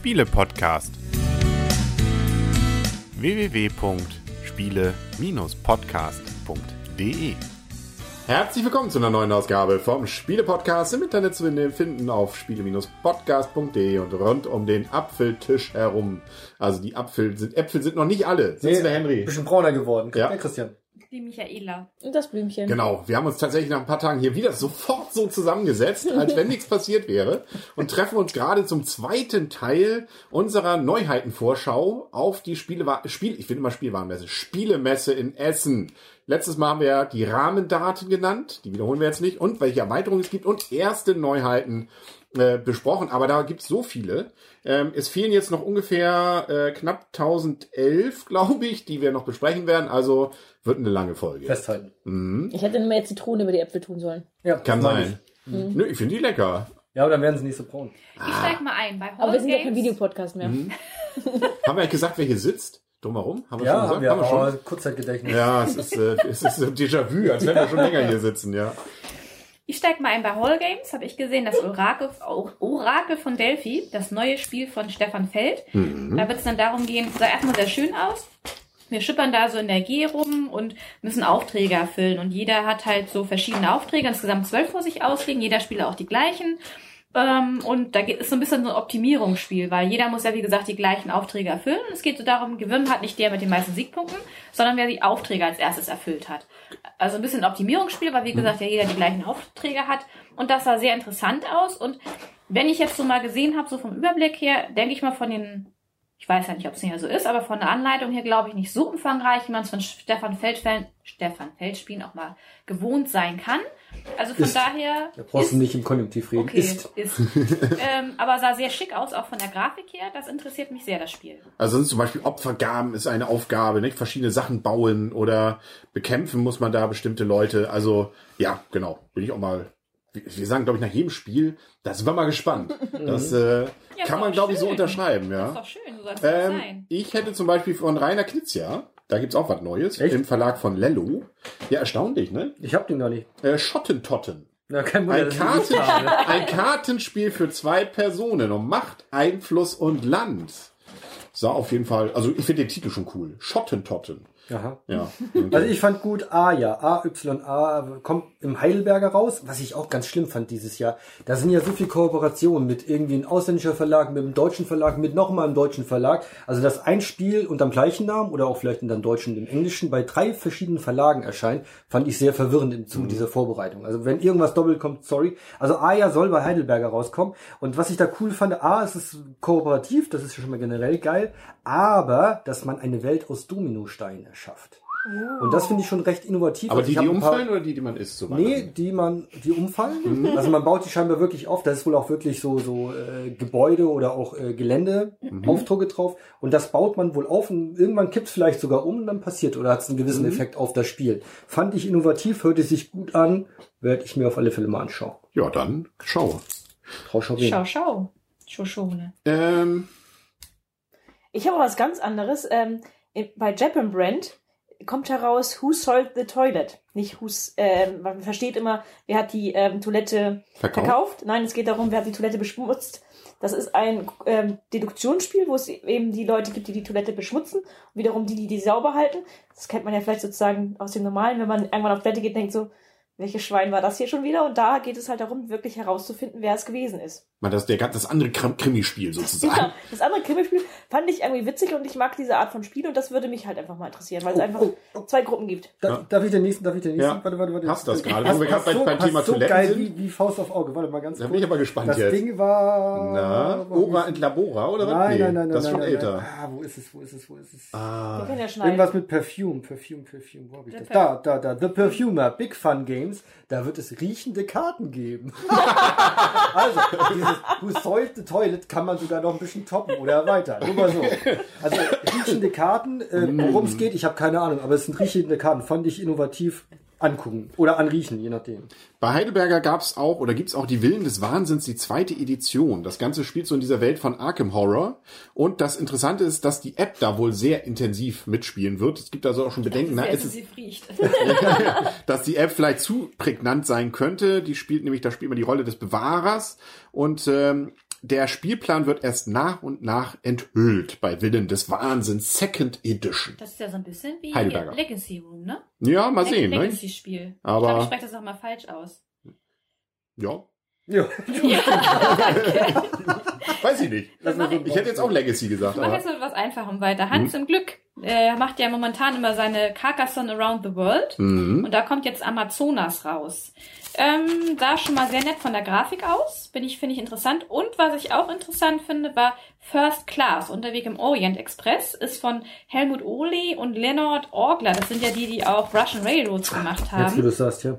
Spiele-Podcast. www.spiele-podcast.de Herzlich willkommen zu einer neuen Ausgabe vom Spiele-Podcast im Internet zu finden auf spiele-podcast.de und rund um den Apfeltisch herum. Also die Apfel sind, Äpfel sind noch nicht alle. Sitzt Nee, der Henry? Bisschen brauner geworden. Ja. Ja, Christian. Die Michaela. Und das Blümchen. Genau, wir haben uns tatsächlich nach ein paar Tagen hier wieder sofort so zusammengesetzt, als wenn nichts passiert wäre und treffen uns gerade zum zweiten Teil unserer Neuheitenvorschau auf die Spiele, Spiel, ich will immer Spielwarenmesse, Spielemesse in Essen. Letztes Mal haben wir ja die Rahmendaten genannt, die wiederholen wir jetzt nicht, und welche Erweiterungen es gibt und erste Neuheiten äh, besprochen, aber da gibt's so viele. Ähm, es fehlen jetzt noch ungefähr äh, knapp 1011, glaube ich, die wir noch besprechen werden, also wird eine lange Folge. Festhalten. Ich hätte mehr Zitrone über die Äpfel tun sollen. Ja, Kann das meine sein. Nö, ich finde die lecker. Ich. Ja, aber dann werden sie nicht so braun. Ich steig mal ein. Bei Hall Aber wir sind ja kein. Videopodcast mehr. Haben wir eigentlich gesagt, wer hier sitzt? Drumherum? Haben wir Ja, schon haben gesagt? wir. Haben wir Oh, schon? Kurzzeitgedächtnis. Ja, es ist, äh, es ist so ein Déjà-vu, als wenn wir schon länger hier sitzen, ja. Ich steig mal ein bei Hall Games. Habe ich gesehen, das Orakel, Orakel von Delphi, das neue Spiel von Stefan Feld. Da wird es dann darum gehen, sah erstmal sehr schön aus. Wir schippern da so in der G rum und müssen Aufträge erfüllen. Und jeder hat halt so verschiedene Aufträge, insgesamt zwölf vor sich ausliegen. Jeder Spieler auch die gleichen. Ähm, und da es so ein bisschen so ein Optimierungsspiel, weil jeder muss ja, wie gesagt, die gleichen Aufträge erfüllen. Es geht so darum, gewinnen hat nicht der mit den meisten Siegpunkten, sondern wer die Aufträge als erstes erfüllt hat. Also ein bisschen Optimierungsspiel, weil wie gesagt, ja jeder die gleichen Aufträge hat. Und das sah sehr interessant aus. Und wenn ich jetzt so mal gesehen habe, so vom Überblick her, denke ich mal von den, ich weiß ja nicht, ob es nicht so ist, aber von der Anleitung her glaube ich nicht so umfangreich, wie man es von Stefan Feldfeld, Stefan Feldspielen auch mal gewohnt sein kann. Also von Ist. daher. Da brauchst ist- du nicht im Konjunktiv reden. Okay, Ist. ist. ähm, aber sah sehr schick aus, auch von der Grafik her. Das interessiert mich sehr, das Spiel. Also sonst zum Beispiel Opfergaben ist eine Aufgabe, nicht? Verschiedene Sachen bauen oder bekämpfen muss man da bestimmte Leute. Also, ja, genau. Bin ich auch mal. Wir wir sagen, glaube ich, nach jedem Spiel, da sind wir mal gespannt. Das äh, ist kann man, glaube ich, so unterschreiben, Das ist ja. doch schön, so soll es ähm, sein. ich hätte zum Beispiel von Rainer Knizia, da gibt's auch was Neues, Echt? im Verlag von Lello. Ja, erstaunlich, ne? Ich hab den noch nicht. Äh, Schottentotten. Ja, kein Wunder, Ein, Karten, ein Kartenspiel für zwei Personen um Macht, Einfluss und Land. Sah auf jeden Fall, also ich finde den Titel schon cool. Schottentotten. Aha. Ja. Also ich fand gut A, ja. A, Y, A kommt im Heidelberger raus, was ich auch ganz schlimm fand dieses Jahr. Da sind ja so viel Kooperationen mit irgendwie einem ausländischer Verlag, mit einem deutschen Verlag, mit nochmal einem deutschen Verlag. Also dass ein Spiel unter dem gleichen Namen oder auch vielleicht in dem deutschen und im englischen bei drei verschiedenen Verlagen erscheint, fand ich sehr verwirrend im Zuge dieser Vorbereitung. Also wenn irgendwas doppelt kommt, sorry. Also A ja soll bei Heidelberger rauskommen. Und was ich da cool fand, A, es ist kooperativ, das ist schon mal generell geil, aber dass man eine Welt aus Dominosteinen erschafft. Und das finde ich schon recht innovativ. Aber Also die, die ein paar- umfallen oder die, die man isst? So Nee, die man, die umfallen. Also man baut die scheinbar wirklich auf. Da ist wohl auch wirklich so, so äh, Gebäude oder auch äh, Gelände, Aufdrucke drauf. Und das baut man wohl auf und irgendwann kippt es vielleicht sogar um und dann passiert oder hat es einen gewissen Effekt auf das Spiel. Fand ich innovativ, hörte sich gut an, werde ich mir auf alle Fälle mal anschauen. Ja, dann schau. Frau Schaurin. Schau, schau. Schoschone. Ähm, Ich habe was ganz anderes. Ähm, bei Japan Brand kommt heraus Who Sold the Toilet. Nicht who's, ähm, man versteht immer, wer hat die ähm, Toilette Verkauft? verkauft. Nein, es geht darum, wer hat die Toilette beschmutzt. Das ist ein ähm, Deduktionsspiel, wo es eben die Leute gibt, die die Toilette beschmutzen und wiederum die, die die sauber halten. Das kennt man ja vielleicht sozusagen aus dem Normalen, wenn man irgendwann auf Toilette geht, denkt so, welches Schwein war das hier schon wieder? Und da geht es halt darum, wirklich herauszufinden, wer es gewesen ist. mal das, der, das andere Krim- Krimispiel sozusagen. Ja, das andere Krimispiel fand ich irgendwie witzig und ich mag diese Art von Spiel und das würde mich halt einfach mal interessieren, weil es Oh, einfach oh, oh. zwei Gruppen gibt. Darf, darf ich den nächsten, darf ich den nächsten? Ja. Warte, warte, warte. Hast das gerade, gerade passt bei- beim Thema so Toiletten geil sind? wie, wie Faust auf Auge. Warte mal ganz Da kurz. bin ich aber gespannt das jetzt. Ding war... Na, Ora und Labora oder was? Nein, Nee, nein, nein, nein. Das ist schon nein, älter. Nein. Ah, wo ist es, wo ist es, wo ist es? Ah. ja. Irgendwas mit Perfume, Perfume, Perfume, wo hab ich das? Da, da, da, The Perfumer, Big Fun Games, da wird es riechende Karten geben. also, dieses Who the Toilet kann man sogar noch ein bisschen toppen oder erweitern. Nur mal so. Also, riechende Karten, äh, worum es geht, ich habe keine Ahnung, aber es sind riechende Karten, fand ich innovativ angucken oder anriechen, je nachdem. Bei Heidelberger gab's auch oder gibt's auch die Willen des Wahnsinns, die zweite Edition. Das Ganze spielt so in dieser Welt von Arkham Horror. Und das Interessante ist, dass die App da wohl sehr intensiv mitspielen wird. Es gibt also auch schon Bedenken, na, Sehr ist es, intensiv riecht. dass die App vielleicht zu prägnant sein könnte. Die spielt nämlich, da spielt man die Rolle des Bewahrers und ähm, der Spielplan wird erst nach und nach enthüllt bei Willen des Wahnsinns Second Edition. Das ist ja so ein bisschen wie Heidelberger. Legacy Room, ne? Ja, mal sehen, ne? Legacy-Spiel. Aber- Ich glaube, ich spreche das auch mal falsch aus. Ja, Ja. weiß ich nicht. Das mach ich- Ich hätte jetzt auch Legacy gesagt, Ich mache jetzt mit was Einfachem weiter. Hans im Glück äh, macht ja momentan immer seine Carcassonne Around the World. Mhm. Und da kommt jetzt Amazonas raus. Ähm, sah schon mal sehr nett von der Grafik aus. Bin ich, finde ich interessant. Und was ich auch interessant finde, war First Class, Unterweg im Orient Express, ist von Helmut Ohli und Leonard Orgler. Das sind ja die, die auch Russian Railroads gemacht Jetzt, wo haben. du sagst, ja.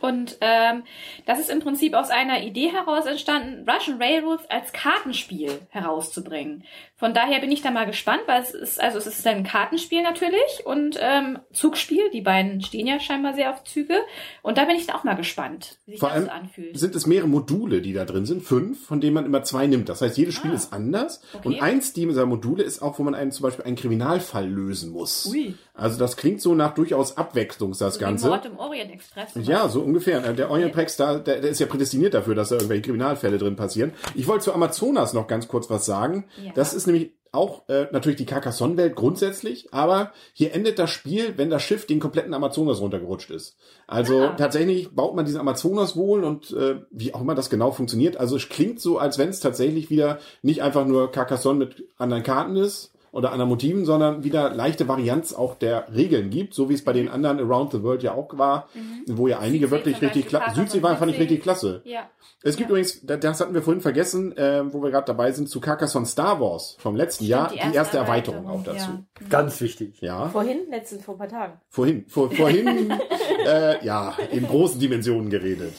Und ähm, das ist im Prinzip aus einer Idee heraus entstanden, Russian Railroads als Kartenspiel herauszubringen. Von daher bin ich da mal gespannt, weil es ist, also es ist ein Kartenspiel natürlich und ähm, Zugspiel. Die beiden stehen ja scheinbar sehr auf Züge. Und da bin ich dann auch mal gespannt, wie sich Vor das allem anfühlt. sind es mehrere Module, die da drin sind, fünf, von denen man immer zwei nimmt. Das heißt, jedes Spiel Ah. ist anders. Okay. Und eins dieser Module ist auch, wo man einen, zum Beispiel einen Kriminalfall lösen muss. Ui. Also das klingt so nach durchaus Abwechslung, das So Ganze. Mord im Orient Express. Ja, so ungefähr. Der Orient da, der, der ist ja prädestiniert dafür, dass da irgendwelche Kriminalfälle drin passieren. Ich wollte zu Amazonas noch ganz kurz was sagen. Ja. Das ist nämlich auch äh, natürlich die Carcassonne-Welt grundsätzlich, aber hier endet das Spiel, wenn das Schiff den kompletten Amazonas runtergerutscht ist. Also Ah. tatsächlich baut man diesen Amazonas wohl und äh, wie auch immer das genau funktioniert. Also es klingt so, als wenn es tatsächlich wieder nicht einfach nur Carcassonne mit anderen Karten ist oder anderen Motiven, sondern wieder leichte Varianz auch der Regeln gibt, so wie es bei den anderen Around the World ja auch war, wo ja einige Südsee wirklich richtig klasse. Südsee war, fand ich richtig klasse. Ja. Es gibt Ja. übrigens, da- das hatten wir vorhin vergessen, äh, wo wir gerade dabei sind, zu Carcassonne Star Wars vom letzten Jahr, die erste, Erweiterung, auch dazu. Ja. Ganz wichtig. Ja, Vorhin, letzten, vor ein paar Tagen. vorhin, vor, vorhin, äh, ja, in großen Dimensionen geredet.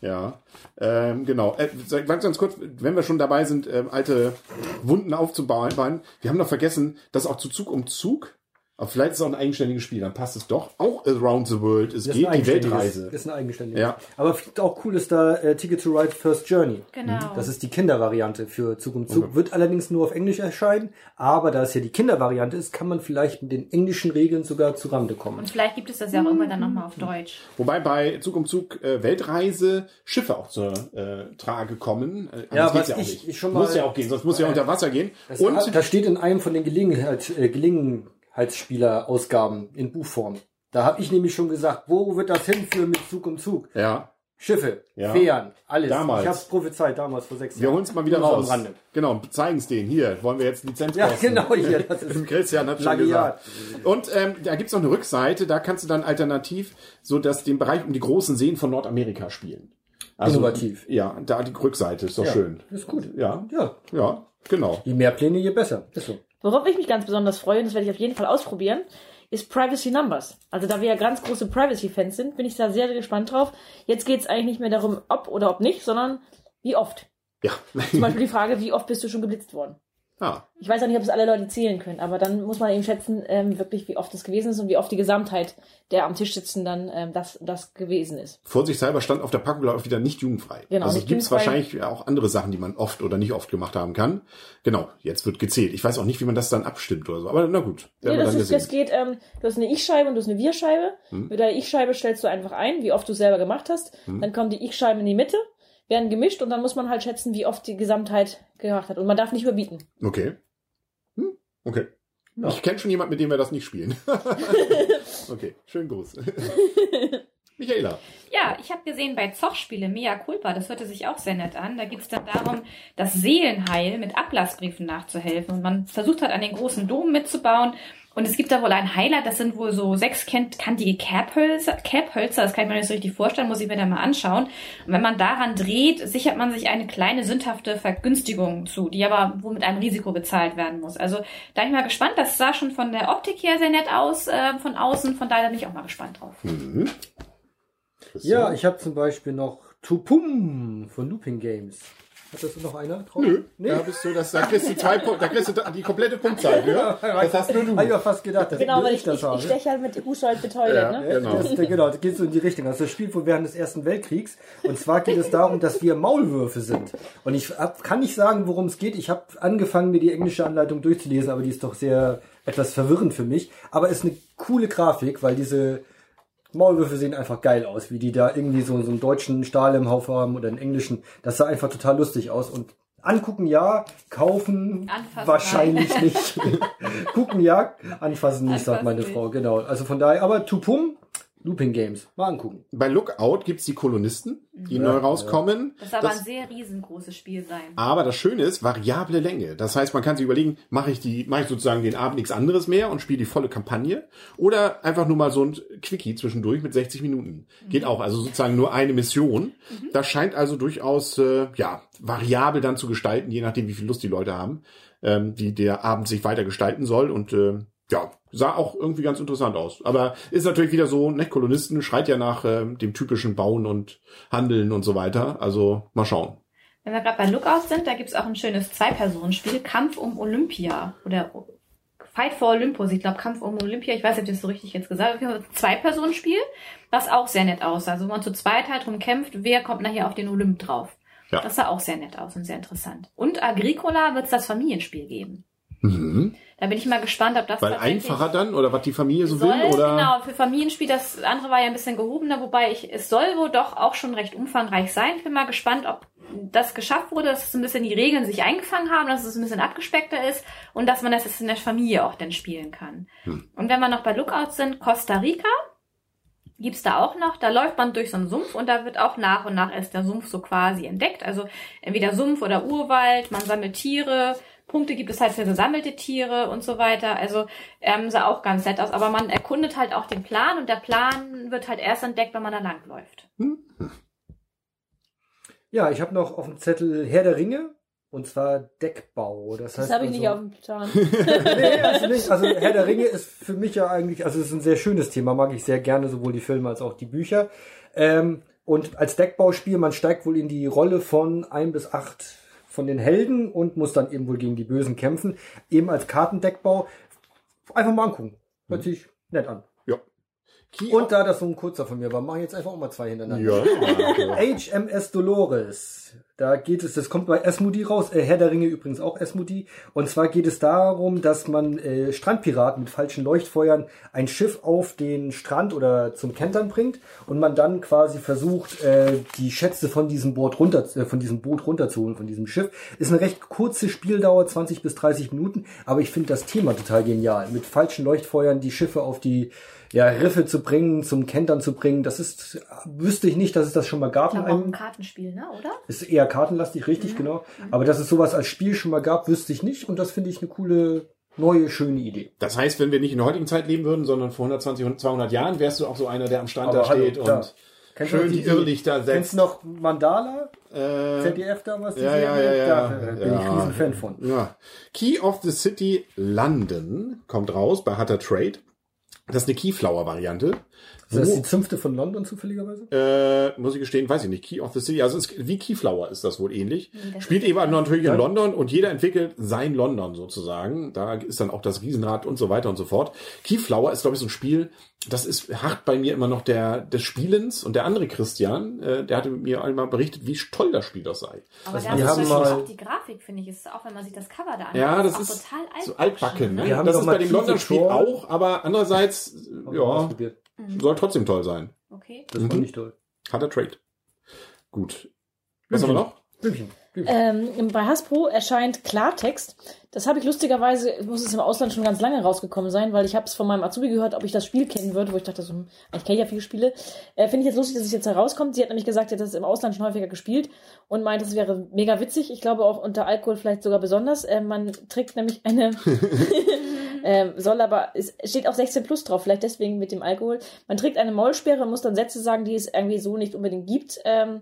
Ja, ähm, genau. Äh, ganz, ganz kurz, wenn wir schon dabei sind, ähm, alte Wunden aufzubauen, wir haben noch vergessen, dass auch zu Zug um Zug, aber vielleicht ist es auch ein eigenständiges Spiel, dann passt es doch. Auch Around the World, es Das geht die Weltreise. Ist ein eigenständiges. Ja. Aber auch cool ist da äh, Ticket to Ride First Journey. Genau. Das ist die Kindervariante für Zug um Zug. Wird allerdings nur auf Englisch erscheinen. Aber da es ja die Kindervariante ist, kann man vielleicht mit den englischen Regeln sogar zu Rande kommen. Und vielleicht gibt es das ja auch irgendwann dann nochmal auf Deutsch. Wobei bei Zug um Zug äh, Weltreise Schiffe auch zur äh, Trage kommen. Äh, Ja, was ich- ich schon muss ja auch gehen, sonst muss ja unter Wasser gehen. Das, Und da steht in einem von den Gelegenheit, äh, Gelegenheitsspieler-Ausgaben in Buchform. Da habe ich nämlich schon gesagt, wo wird das hinführen mit Zug um Zug? ja, Schiffe, Ja. Fähren, alles. Damals. Ich habe es prophezeit damals vor sechs wir Jahren. holen es mal wieder Nur raus. Rande. Genau, zeigen es denen. Hier, wollen wir jetzt Lizenz Ja, genau, hier, das ist Christian hat schon gesagt. Und ähm, da gibt's noch eine Rückseite, da kannst du dann alternativ so dass den Bereich um die großen Seen von Nordamerika spielen. Also, Innovativ. Ja, da die Rückseite ist doch Ja, schön. Ist gut. Ja, Ja, ja, genau. je mehr Pläne, je besser. Ist so. Worauf ich mich ganz besonders freue, und das werde ich auf jeden Fall ausprobieren, ist Privacy Numbers. Also da wir ja ganz große Privacy-Fans sind, bin ich da sehr, sehr gespannt drauf. Jetzt geht es eigentlich nicht mehr darum, ob oder ob nicht, sondern wie oft. Ja. Zum Beispiel die Frage, wie oft bist du schon geblitzt worden? Ah, Ich weiß auch nicht, ob es alle Leute zählen können, aber dann muss man eben schätzen, ähm, wirklich, wie oft es gewesen ist und wie oft die Gesamtheit der am Tisch sitzen dann ähm, das, das gewesen ist. vorsichtshalber stand auf der Packung glaube ich wieder nicht jugendfrei. Genau, also jugendfrei. wahrscheinlich auch andere Sachen, die man oft oder nicht oft gemacht haben kann. Genau, jetzt wird gezählt. Ich weiß auch nicht, wie man das dann abstimmt oder so. Aber na gut, Nee, das, ist, das geht, ähm, du hast eine Ich-Scheibe und du hast eine Wir-Scheibe. Hm. Mit der Ich-Scheibe stellst du einfach ein, wie oft du es selber gemacht hast. Hm. Dann kommt die Ich-Scheibe in die Mitte, werden gemischt und dann muss man halt schätzen, wie oft die Gesamtheit gemacht hat. Und man darf nicht überbieten. Okay. Hm? Okay. Ja. Ich kenne schon jemanden, mit dem wir das nicht spielen. okay, schönen Gruß. Michaela. Ja, ich habe gesehen bei Zochspiele Mea Culpa, das hörte sich auch sehr nett an. Da geht es dann darum, das Seelenheil mit Ablassbriefen nachzuhelfen. Und man versucht hat, an den großen Dom mitzubauen. Und es gibt da wohl einen Heiler, das sind wohl so sechskantige Kerbhölzer, Kerbhölzer, das kann ich mir nicht so richtig vorstellen, muss ich mir dann mal anschauen. Und wenn man daran dreht, sichert man sich eine kleine sündhafte Vergünstigung zu, die aber wohl mit einem Risiko bezahlt werden muss. Also da bin ich mal gespannt, das sah schon von der Optik her sehr nett aus, äh, von außen, von daher bin ich auch mal gespannt drauf. Mhm. Ja, ich habe zum Beispiel noch Tupum von Looping Games. Hat das noch einer drauf? Nö, Nee. da bist du, das, da kriegst du zwei Punkte, da kriegst du die komplette Punktzahl für. Das hast nur du. Hab ich mir fast gedacht, dass Genau, weil ich, das ich, habe. ich steche halt mit Hushold betreut, Ja, ne? ja. Genau. Das, das, genau, das geht so in die Richtung. Also das spielt wohl während des Ersten Weltkriegs. Und zwar geht es darum, dass wir Maulwürfe sind. Und ich hab, kann nicht sagen, worum es geht. Ich habe angefangen, mir die englische Anleitung durchzulesen, aber die ist doch sehr etwas verwirrend für mich. Aber ist eine coole Grafik, weil diese Maulwürfe sehen einfach geil aus, wie die da irgendwie so, so einen deutschen Stahl im Haufen haben oder einen englischen. Das sah einfach total lustig aus und Angucken ja, kaufen Anfassen wahrscheinlich nicht. Gucken ja, anfassen nicht, sagt meine. Frau, genau. Also von daher, aber Tupum, Looping Games, mal angucken. Bei Lookout gibt's die Kolonisten, die Ja, neu ja. rauskommen. Das soll aber ein sehr riesengroßes Spiel sein. Aber das Schöne ist, variable Länge. Das heißt, man kann sich überlegen, mache ich die, mache ich sozusagen den Abend nichts anderes mehr und spiele die volle Kampagne oder einfach nur mal so ein Quickie zwischendurch mit 60 Minuten. Geht auch, also sozusagen nur eine Mission. Das scheint also durchaus äh, ja variabel dann zu gestalten, je nachdem, wie viel Lust die Leute haben, ähm, die der Abend sich weiter gestalten soll und äh, ja, sah auch irgendwie ganz interessant aus. Aber ist natürlich wieder so, ne, Kolonisten schreit ja nach ähm, dem typischen Bauen und Handeln und so weiter. Also mal schauen. Wenn wir gerade bei Lookout sind, da gibt's auch ein schönes Zwei-Personen-Spiel, Kampf um Olympia. Oder Fight for Olympus. Ich glaube, Kampf um Olympia. Ich weiß nicht, ob ich das so richtig jetzt gesagt habe. Zwei-Personen-Spiel, was auch sehr nett aussah. Also wo man zu zweit halt drum kämpft, wer kommt nachher auf den Olymp drauf. Ja. Das sah auch sehr nett aus und sehr interessant. Und Agricola wird's das Familienspiel geben. Mhm. Da bin ich mal gespannt, ob das Weil einfacher dann oder was die Familie so soll, will oder Genau, für Familienspiel, das andere war ja ein bisschen gehobener, wobei ich, es soll wohl doch auch schon recht umfangreich sein. Ich bin mal gespannt, ob das geschafft wurde, dass so ein bisschen die Regeln sich eingefangen haben, dass es ein bisschen abgespeckter ist und dass man das jetzt in der Familie auch dann spielen kann. Hm. Und wenn wir noch bei Lookouts sind, Costa Rica gibt's da auch noch. Da läuft man durch so einen Sumpf und da wird auch nach und nach erst der Sumpf so quasi entdeckt. Also entweder Sumpf oder Urwald, man sammelt Tiere, Punkte gibt es halt für gesammelte Tiere und so weiter. Also ähm, sah auch ganz nett aus. Aber man erkundet halt auch den Plan und der Plan wird halt erst entdeckt, wenn man da langläuft. Ja, ich habe noch auf dem Zettel Herr der Ringe und zwar Deckbau. Das, Das heißt habe ich nicht auf also, dem Plan. nee, also nicht. Also Herr der Ringe ist für mich ja eigentlich, also es ist ein sehr schönes Thema, mag ich sehr gerne, sowohl die Filme als auch die Bücher. Ähm, und als Deckbauspiel, man steigt wohl in die Rolle von ein bis acht von den Helden und muss dann eben wohl gegen die Bösen kämpfen. Eben als Kartendeckbau. Einfach mal angucken. Hört sich nett an. ja. Key Und da das so ein kurzer von mir war, mache ich jetzt einfach auch mal zwei hintereinander. ja. HMS Dolores. Da geht es, das kommt bei Esmodi raus, äh, Herr der Ringe übrigens auch Esmodi. Und zwar geht es darum, dass man äh, Strandpiraten mit falschen Leuchtfeuern ein Schiff auf den Strand oder zum Kentern bringt und man dann quasi versucht, äh, die Schätze von diesem Boot runter, äh, von diesem Boot runterzuholen, von diesem Schiff. Ist eine recht kurze Spieldauer, 20 bis 30 Minuten, aber ich finde das Thema total genial. Mit falschen Leuchtfeuern die Schiffe auf die ja, Riffe zu bringen, zum Kentern zu bringen, das ist, wüsste ich nicht, dass es das schon mal gab. Ich glaube auch einem- ein Kartenspiel, ne? Oder? ist eher kartenlastig, richtig, genau. Aber dass es sowas als Spiel schon mal gab, wüsste ich nicht. Und das finde ich eine coole, neue, schöne Idee. Das heißt, wenn wir nicht in der heutigen Zeit leben würden, sondern vor 120 und 200 Jahren, wärst du auch so einer, der am Strand da Aber hallo, steht klar. und Kennst schön noch die Irrlichter Kennst setzt. du noch Mandala? Äh, ZDF damals? die ja, ja, ja, ja. Da äh, bin ja. ich riesen Fan von. Ja. Key of the City London kommt raus bei Hutter Trade. Das ist eine Keyflower-Variante. Ist das Wo- die Zünfte von London zufälligerweise? Äh, muss ich gestehen, weiß ich nicht. Key of the City, also es ist, wie Keyflower ist das wohl ähnlich. das Spielt eben natürlich in. London und jeder entwickelt sein London sozusagen. Da ist dann auch das Riesenrad und so weiter und so fort. Keyflower ist, glaube ich, so ein Spiel, das ist hart bei mir immer noch der des Spielens und der andere Christian, äh, der hatte mit mir einmal berichtet, wie toll das Spiel das sei. Aber Also da wir ist haben mal- auch die Grafik, finde ich, ist auch, wenn man sich das Cover da anschaut, Ja, das auch ist total altbacken. so altbacken. Ne? Wir haben Das ist bei dem Key London-Spiel Patrol. auch, aber andererseits, Hab ich ja, ausprobiert. soll trotzdem toll sein. Okay. Das Mhm. ich toll. Hat er Trade. Gut. Was haben wir noch? Blümchen. Ähm, bei Hasbro erscheint Klartext. Das habe ich lustigerweise, muss es im Ausland schon ganz lange rausgekommen sein, weil ich habe es von meinem Azubi gehört, ob ich das Spiel kennen würde, wo ich dachte, so, hm, ich kenne ja viele Spiele. Äh, Finde ich jetzt lustig, dass es jetzt herauskommt. Sie hat nämlich gesagt, sie hat das im Ausland schon häufiger gespielt und meint, es wäre mega witzig. Ich glaube auch unter Alkohol vielleicht sogar besonders. Äh, man trägt nämlich eine, ähm, soll aber, es steht auch 16 plus drauf, vielleicht deswegen mit dem Alkohol. Man trägt eine Maulsperre und muss dann Sätze sagen, die es irgendwie so nicht unbedingt gibt. Ähm,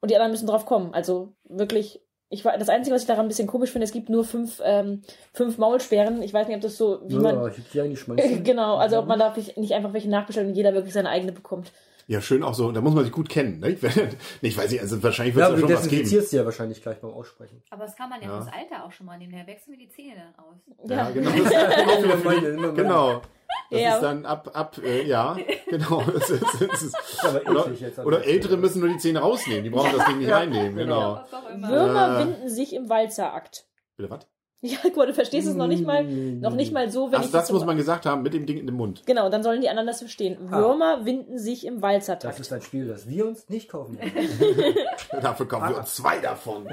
und die anderen müssen drauf kommen. Also wirklich, ich war das Einzige, was ich daran ein bisschen komisch finde, es gibt nur fünf, ähm, fünf Maulsperren. Ich weiß nicht, ob das so, wie ja, man. ich die eigentlich schmeißen. Genau, also ob man darf nicht nicht einfach welche nachbestellen und jeder wirklich seine eigene bekommt. Ja, schön auch so, da muss man sich gut kennen. Ne? Ich, weiß nicht, also wahrscheinlich wird Ja, es ja du schon was geben. desinfizierst sie ja wahrscheinlich gleich beim Aussprechen. Aber das kann man ja, Ja. fürs Alter auch schon mal nehmen. Da wechseln wir die Zähne dann aus. Ja, genau. Das ist meine. genau. Das Ja. ist dann ab, ab, äh, ja, genau. Das ist, das ist, aber oder, an oder der Ältere müssen nur die Zähne rausnehmen. Die brauchen das Ding nicht reinnehmen, genau. Immer. Würmer Äh. winden sich im Walzerakt. Bitte was? Ja, guck mal, du verstehst es noch nicht mal, noch nicht mal so, wenn Also ich das muss man gesagt haben, mit dem Ding in dem Mund. Genau, dann sollen die anderen das verstehen. Würmer winden sich im Das Walzertakt. ist ein Spiel, das wir uns nicht kaufen. Dafür kaufen wir uns zwei davon.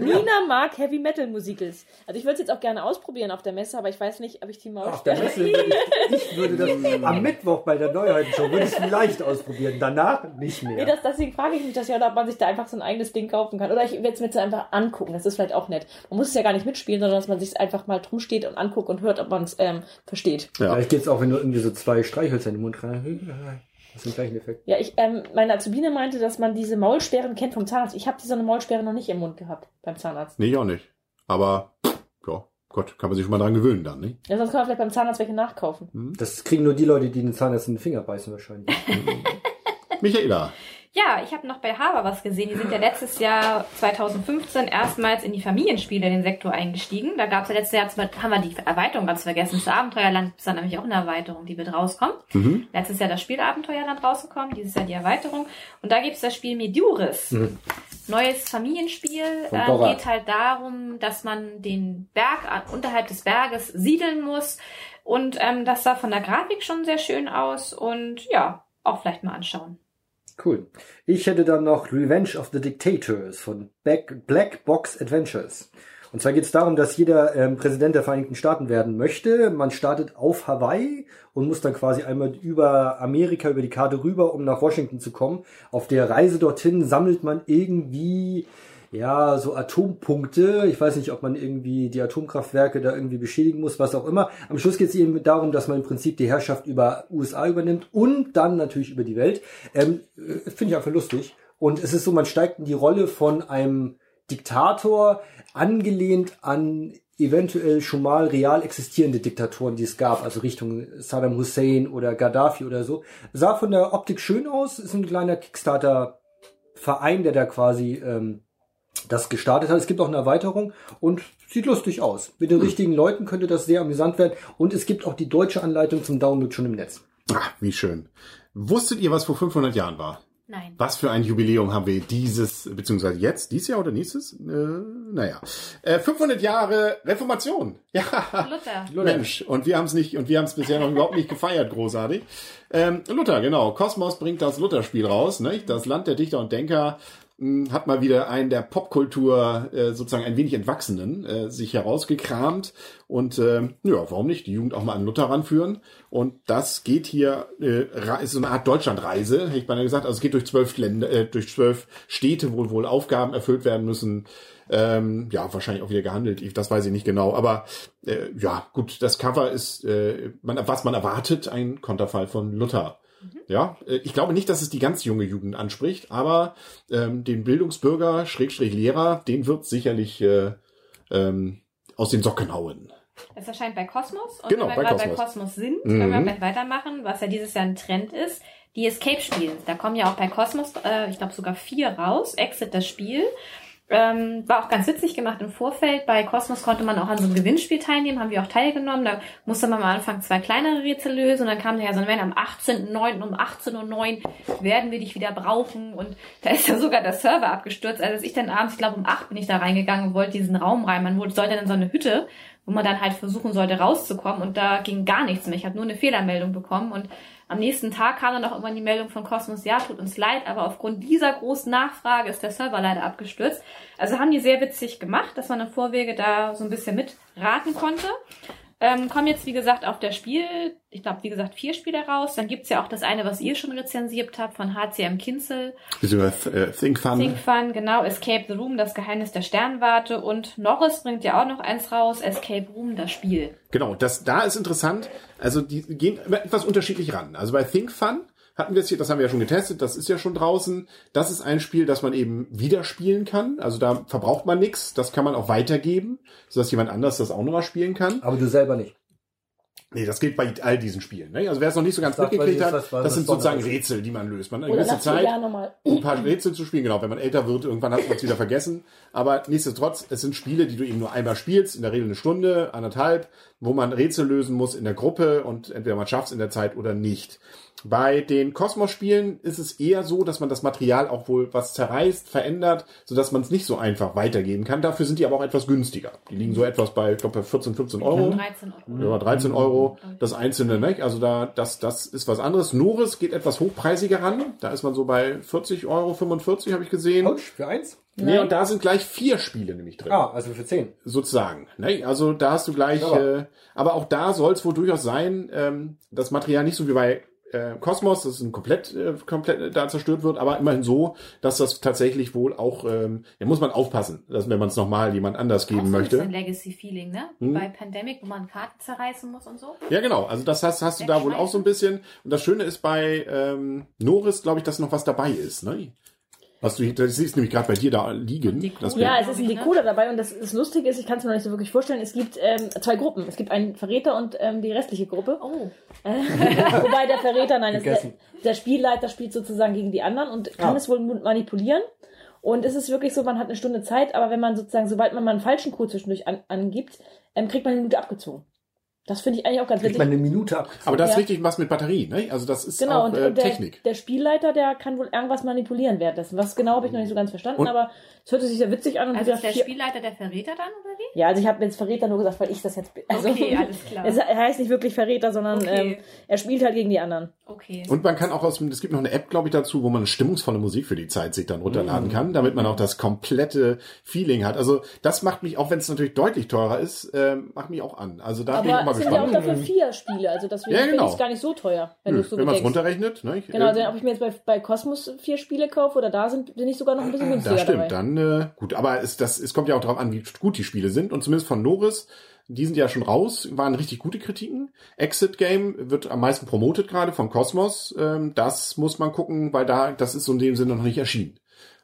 Nina mag Heavy Metal Musicals. Also ich würde es jetzt auch gerne ausprobieren auf der Messe, aber ich weiß nicht, ob ich die mal Auf der Messe würde ich, ich würde das am Mittwoch bei der Neuheitenshow würde ich es vielleicht ausprobieren. Danach nicht Nee, mehr. das, deswegen frage ich mich das ja, ob man sich da einfach so ein eigenes Ding kaufen kann. Oder ich werde es mir jetzt einfach angucken. Das ist vielleicht auch nett. Man muss es ja gar nicht mitspielen, sondern dass man sich einfach mal drum steht und anguckt und hört, ob man es ähm, versteht. Ja. Vielleicht geht's auch, wenn du irgendwie so zwei Streichhölzer in den Mund rein. Das ist den gleichen Effekt. Ja, ich, ähm, meine Azubine meinte, dass man diese Maulsperren kennt vom Zahnarzt. Ich habe diese eine Maulsperre noch nicht im Mund gehabt beim Zahnarzt. Nee, ich auch nicht. Aber, ja, Gott, kann man sich schon mal dran gewöhnen dann, ne? Ja, sonst kann man vielleicht beim Zahnarzt welche nachkaufen. Das kriegen nur die Leute, die den Zahnarzt in den Finger beißen wahrscheinlich. Michaela. Ja, ich habe noch bei Haber was gesehen. Die sind ja letztes Jahr 2015 erstmals in die Familienspiele in den Sektor eingestiegen. Da gab es ja letztes Jahr, haben wir die Erweiterung ganz vergessen. Das Abenteuerland ist dann nämlich auch eine Erweiterung, die wird rauskommen. Mhm. Letztes Jahr das Spiel Abenteuerland rausgekommen, dieses Jahr die Erweiterung. Und da gibt's das Spiel Meduris. Neues Familienspiel. Dora. geht halt darum, dass man den Berg unterhalb des Berges siedeln muss. Und ähm, das sah von der Grafik schon sehr schön aus. Und ja, auch vielleicht mal anschauen. Cool. Ich hätte dann noch Revenge of the Dictators von Black Box Adventures. Und zwar geht es darum, dass jeder ähm, Präsident der Vereinigten Staaten werden möchte. Man startet auf Hawaii und muss dann quasi einmal über Amerika, über die Karte rüber, um nach Washington zu kommen. Auf der Reise dorthin sammelt man irgendwie ja, so Atompunkte. Ich weiß nicht, ob man irgendwie die Atomkraftwerke da irgendwie beschädigen muss, was auch immer. Am Schluss geht es eben darum, dass man im Prinzip die Herrschaft über USA übernimmt und dann natürlich über die Welt. Ähm, äh, Finde ich einfach lustig. Und es ist so, man steigt in die Rolle von einem Diktator, angelehnt an eventuell schon mal real existierende Diktatoren, die es gab, also Richtung Saddam Hussein oder Gaddafi oder so. Sah von der Optik schön aus, ist ein kleiner Kickstarter-Verein, der da quasi ähm, das gestartet hat. Es gibt auch eine Erweiterung und sieht lustig aus. Mit den richtigen Leuten könnte das sehr amüsant werden. Und es gibt auch die deutsche Anleitung zum Download schon im Netz. Ah, wie schön. Wusstet ihr, was vor 500 Jahren war? Nein. Was für ein Jubiläum haben wir dieses, beziehungsweise jetzt, dieses Jahr oder nächstes? Äh, naja. Äh, 500 Jahre Reformation. Ja. Luther. Mensch, und wir haben es nicht, und wir haben es bisher noch überhaupt nicht gefeiert, großartig. Ähm, Luther, genau. Kosmos bringt das Luther-Spiel raus, nicht? Das Land der Dichter und Denker hat mal wieder einen der Popkultur äh, sozusagen ein wenig entwachsenen äh, sich herausgekramt und ähm, ja, warum nicht die Jugend auch mal an Luther ranführen und das geht hier äh, ist so eine Art Deutschlandreise, hätte ich beinahe gesagt, also es geht durch zwölf Länder, äh, durch zwölf Städte, wo wohl Aufgaben erfüllt werden müssen, ähm, ja, wahrscheinlich auch wieder gehandelt. Das weiß ich nicht genau. Aber äh, ja, gut, das Cover ist, äh, man, was man erwartet, ein Konterfall von Luther. Ja, äh, ich glaube nicht, dass es die ganz junge Jugend anspricht, aber ähm, den Bildungsbürger, Schrägstrich Lehrer, den wird sicherlich äh, ähm, aus den Socken hauen. Es erscheint bei Kosmos. Und Genau, wenn wir bei gerade bei Kosmos. Sind, Mhm. können wir gleich weitermachen, was ja dieses Jahr ein Trend ist. Die Escape-Spiele. Da kommen ja auch bei Kosmos, äh, ich glaube sogar vier raus. Exit das Spiel. Ähm, war auch ganz witzig gemacht im Vorfeld. Bei Kosmos konnte man auch an so einem Gewinnspiel teilnehmen, haben wir auch teilgenommen. Da musste man am Anfang zwei kleinere Rätsel lösen und dann kam ja so, wenn am 18.09. um 18.09 Uhr werden wir dich wieder brauchen und da ist ja sogar der Server abgestürzt. Also als ich dann abends, ich glaube um 8 bin ich da reingegangen und wollte diesen Raum rein. Man wollte- sollte dann so eine Hütte, wo man dann halt versuchen sollte rauszukommen und da ging gar nichts mehr. Ich habe nur eine Fehlermeldung bekommen und am nächsten Tag kam dann auch irgendwann die Meldung von Cosmos, ja, tut uns leid, aber aufgrund dieser großen Nachfrage ist der Server leider abgestürzt. Also haben die sehr witzig gemacht, dass man im Vorwege da so ein bisschen mitraten konnte. Ähm, kommen jetzt, wie gesagt, auf der Spiel, ich glaube, wie gesagt, vier Spiele raus. Dann gibt's ja auch das eine, was ihr schon rezensiert habt, von HCM Kinzel. Äh, Think Fun. Think Fun, genau, Escape the Room, das Geheimnis der Sternwarte und Norris bringt ja auch noch eins raus, Escape Room, das Spiel. Genau, das da ist interessant. Also die gehen etwas unterschiedlich ran. Also bei Think Fun hatten wir es hier, das haben wir ja schon getestet, das ist ja schon draußen. Das ist ein Spiel, das man eben wieder spielen kann. Also da verbraucht man nichts, das kann man auch weitergeben, sodass jemand anders das auch nochmal spielen kann. Aber du selber nicht. Nee, das gilt bei all diesen Spielen. Ne? Also wer es noch nicht so ganz mitgekriegt hat, das das sind sozusagen. Rätsel, die man löst. Man hat eine gewisse Zeit, ein paar Rätsel zu spielen. Genau, wenn man älter wird, irgendwann hat man es wieder vergessen. Aber nichtsdestotrotz, es sind Spiele, die du eben nur einmal spielst, in der Regel eine Stunde, anderthalb. wo man Rätsel lösen muss in der Gruppe und entweder man schafft es in der Zeit oder nicht. Bei den Kosmos-Spielen ist es eher so, dass man das Material auch wohl was zerreißt, verändert, sodass man es nicht so einfach weitergeben kann. Dafür sind die aber auch etwas günstiger. Die liegen so etwas bei, ich glaube, bei 14, 15 Euro. 13 Euro. Ja, 13 Euro das einzelne, ne? Also da, das, das ist was anderes. Noris geht etwas hochpreisiger ran. Da ist man so bei 40 Euro, 45 habe ich gesehen. Autsch, für eins? Nee, und da sind gleich vier Spiele nämlich drin. Ah, also für zehn. Sozusagen. Ne? Also da hast du gleich, Aber- äh, aber auch da soll es wohl durchaus sein, ähm, das Material nicht so wie bei äh, Kosmos, das ein komplett, äh, komplett da zerstört wird, aber immerhin so, dass das tatsächlich wohl auch, ähm, da muss man aufpassen, dass wenn man es nochmal jemand anders geben so ein möchte. bisschen Legacy-Feeling, ne? Hm. Bei Pandemic, wo man Karten zerreißen muss und so. Ja, genau. Also das hast, hast du da wohl auch so ein bisschen. Und das Schöne ist bei ähm, Noris, glaube ich, dass noch was dabei ist. Ne? Was du, das siehst nämlich gerade bei dir da liegen. Ja, es ist ein? Decoder dabei und das, das Lustige ist, ich kann es mir noch nicht so wirklich vorstellen, es gibt ähm, zwei Gruppen. Es gibt einen Verräter und ähm, die restliche Gruppe. Oh, Wobei der Verräter, nein, der, der Spielleiter spielt sozusagen gegen die anderen und kann Ah. es wohl manipulieren. Und es ist wirklich so, man hat eine Stunde Zeit, aber wenn man sozusagen, sobald man mal einen falschen Code zwischendurch an, angibt, ähm, kriegt man eine Minute abgezogen. Das finde ich eigentlich auch ganz witzig. man eine Minute ab. Aber das ist Ja. richtig was mit Batterie. Ne? Also das ist Genau, auch und, äh, und der, Technik. der Spielleiter, der kann wohl irgendwas manipulieren währenddessen. Was genau habe ich noch nicht so ganz verstanden, Und- aber es hörte sich sehr witzig an. Und also ist der vier- Spielleiter der Verräter dann, oder wie? Ja, also ich habe jetzt Verräter nur gesagt, weil ich das jetzt bin. Also, Okay, alles klar. Es heißt nicht wirklich Verräter, sondern Okay. ähm, er spielt halt gegen die anderen. Okay. Und man kann auch aus dem, es gibt noch eine App, glaube ich, dazu, wo man stimmungsvolle Musik für die Zeit sich dann runterladen kann, damit man auch das komplette Feeling hat. Also das macht mich, auch wenn es natürlich deutlich teurer ist, ähm, macht mich auch an. Also da bin ich auch Aber mal es sind ja auch gespannt. dafür vier Spiele, also deswegen Ja, finde genau. ich es gar nicht so teuer, wenn du es so wenn man es runterrechnet. Ne? Genau, äh, denn ob ich mir jetzt bei, bei Cosmos vier Spiele kaufe oder da sind, bin ich sogar noch ein bisschen günstiger Das stimmt, dabei. dann äh, gut. Aber es, das, es kommt ja auch darauf an, wie gut die Spiele sind. Und zumindest von Norris, die sind ja schon raus, waren richtig gute Kritiken. Exit Game wird am meisten promotet gerade von Cosmos. Ähm, das muss man gucken, weil da, das ist so in dem Sinne noch nicht erschienen.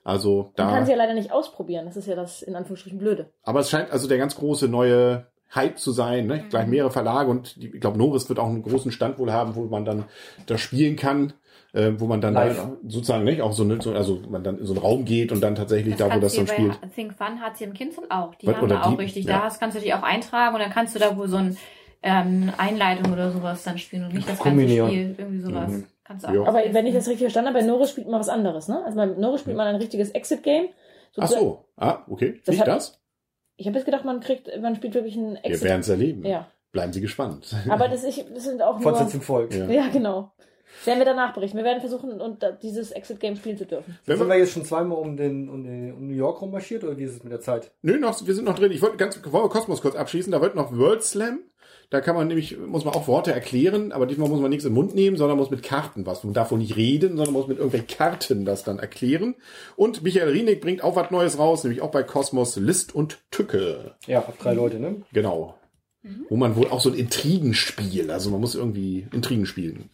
Also Man da. kann sie ja leider nicht ausprobieren, das ist ja das in Anführungsstrichen Blöde. Aber es scheint also der ganz große neue Hype zu sein, ne? Gleich mehrere Verlage und die, ich glaube, Norris wird auch einen großen Stand wohl haben, wo man dann das spielen kann, äh, wo man dann Live. sozusagen nicht auch so, eine, so also man dann in so einen Raum geht und dann tatsächlich da, wo das dann spielt. bei Think Fun hat sie im Kindle auch. Die Was, haben da auch die? richtig. Ja. Da hast, kannst du dich auch eintragen und dann kannst du da wohl so ein ähm, Einleitung oder sowas dann spielen und nicht das ganze. Spiel. Irgendwie sowas. Mhm. Kannst du auch. Ja. Aber wenn ich das richtig verstanden habe, bei Norris spielt man was anderes, ne? Also bei Norris spielt man ein richtiges Exit-Game. Ach so, ah, okay. Das Nicht hat- das? Ich habe jetzt gedacht, man kriegt, man spielt wirklich ein Wir Exit. werden es erleben. Ja. Bleiben Sie gespannt. Aber das, ich, das sind auch nur... Fortsetzung folgt. Ja. Ja, genau. Werden wir danach berichten. Wir werden versuchen, und dieses Exit-Game spielen zu dürfen. Wenn Sind wir, wir jetzt schon zweimal um, den, um, den, um New York rummarschiert oder wie ist es mit der Zeit? nö, noch, wir sind noch drin. Ich wollte ganz, wollen wir Kosmos kurz abschließen. Da wird noch World Slam. Da kann man nämlich, muss man auch Worte erklären, aber diesmal muss man nichts im Mund nehmen, sondern muss mit Karten was. Man darf wohl nicht reden, sondern muss mit irgendwelchen Karten das dann erklären. Und Michael Rienig bringt auch was Neues raus, nämlich auch bei Kosmos List und Tücke. Ja, ab drei Leute, ne? Genau. Wo man wohl auch so ein Intrigenspiel, also man muss irgendwie Intrigen spielen.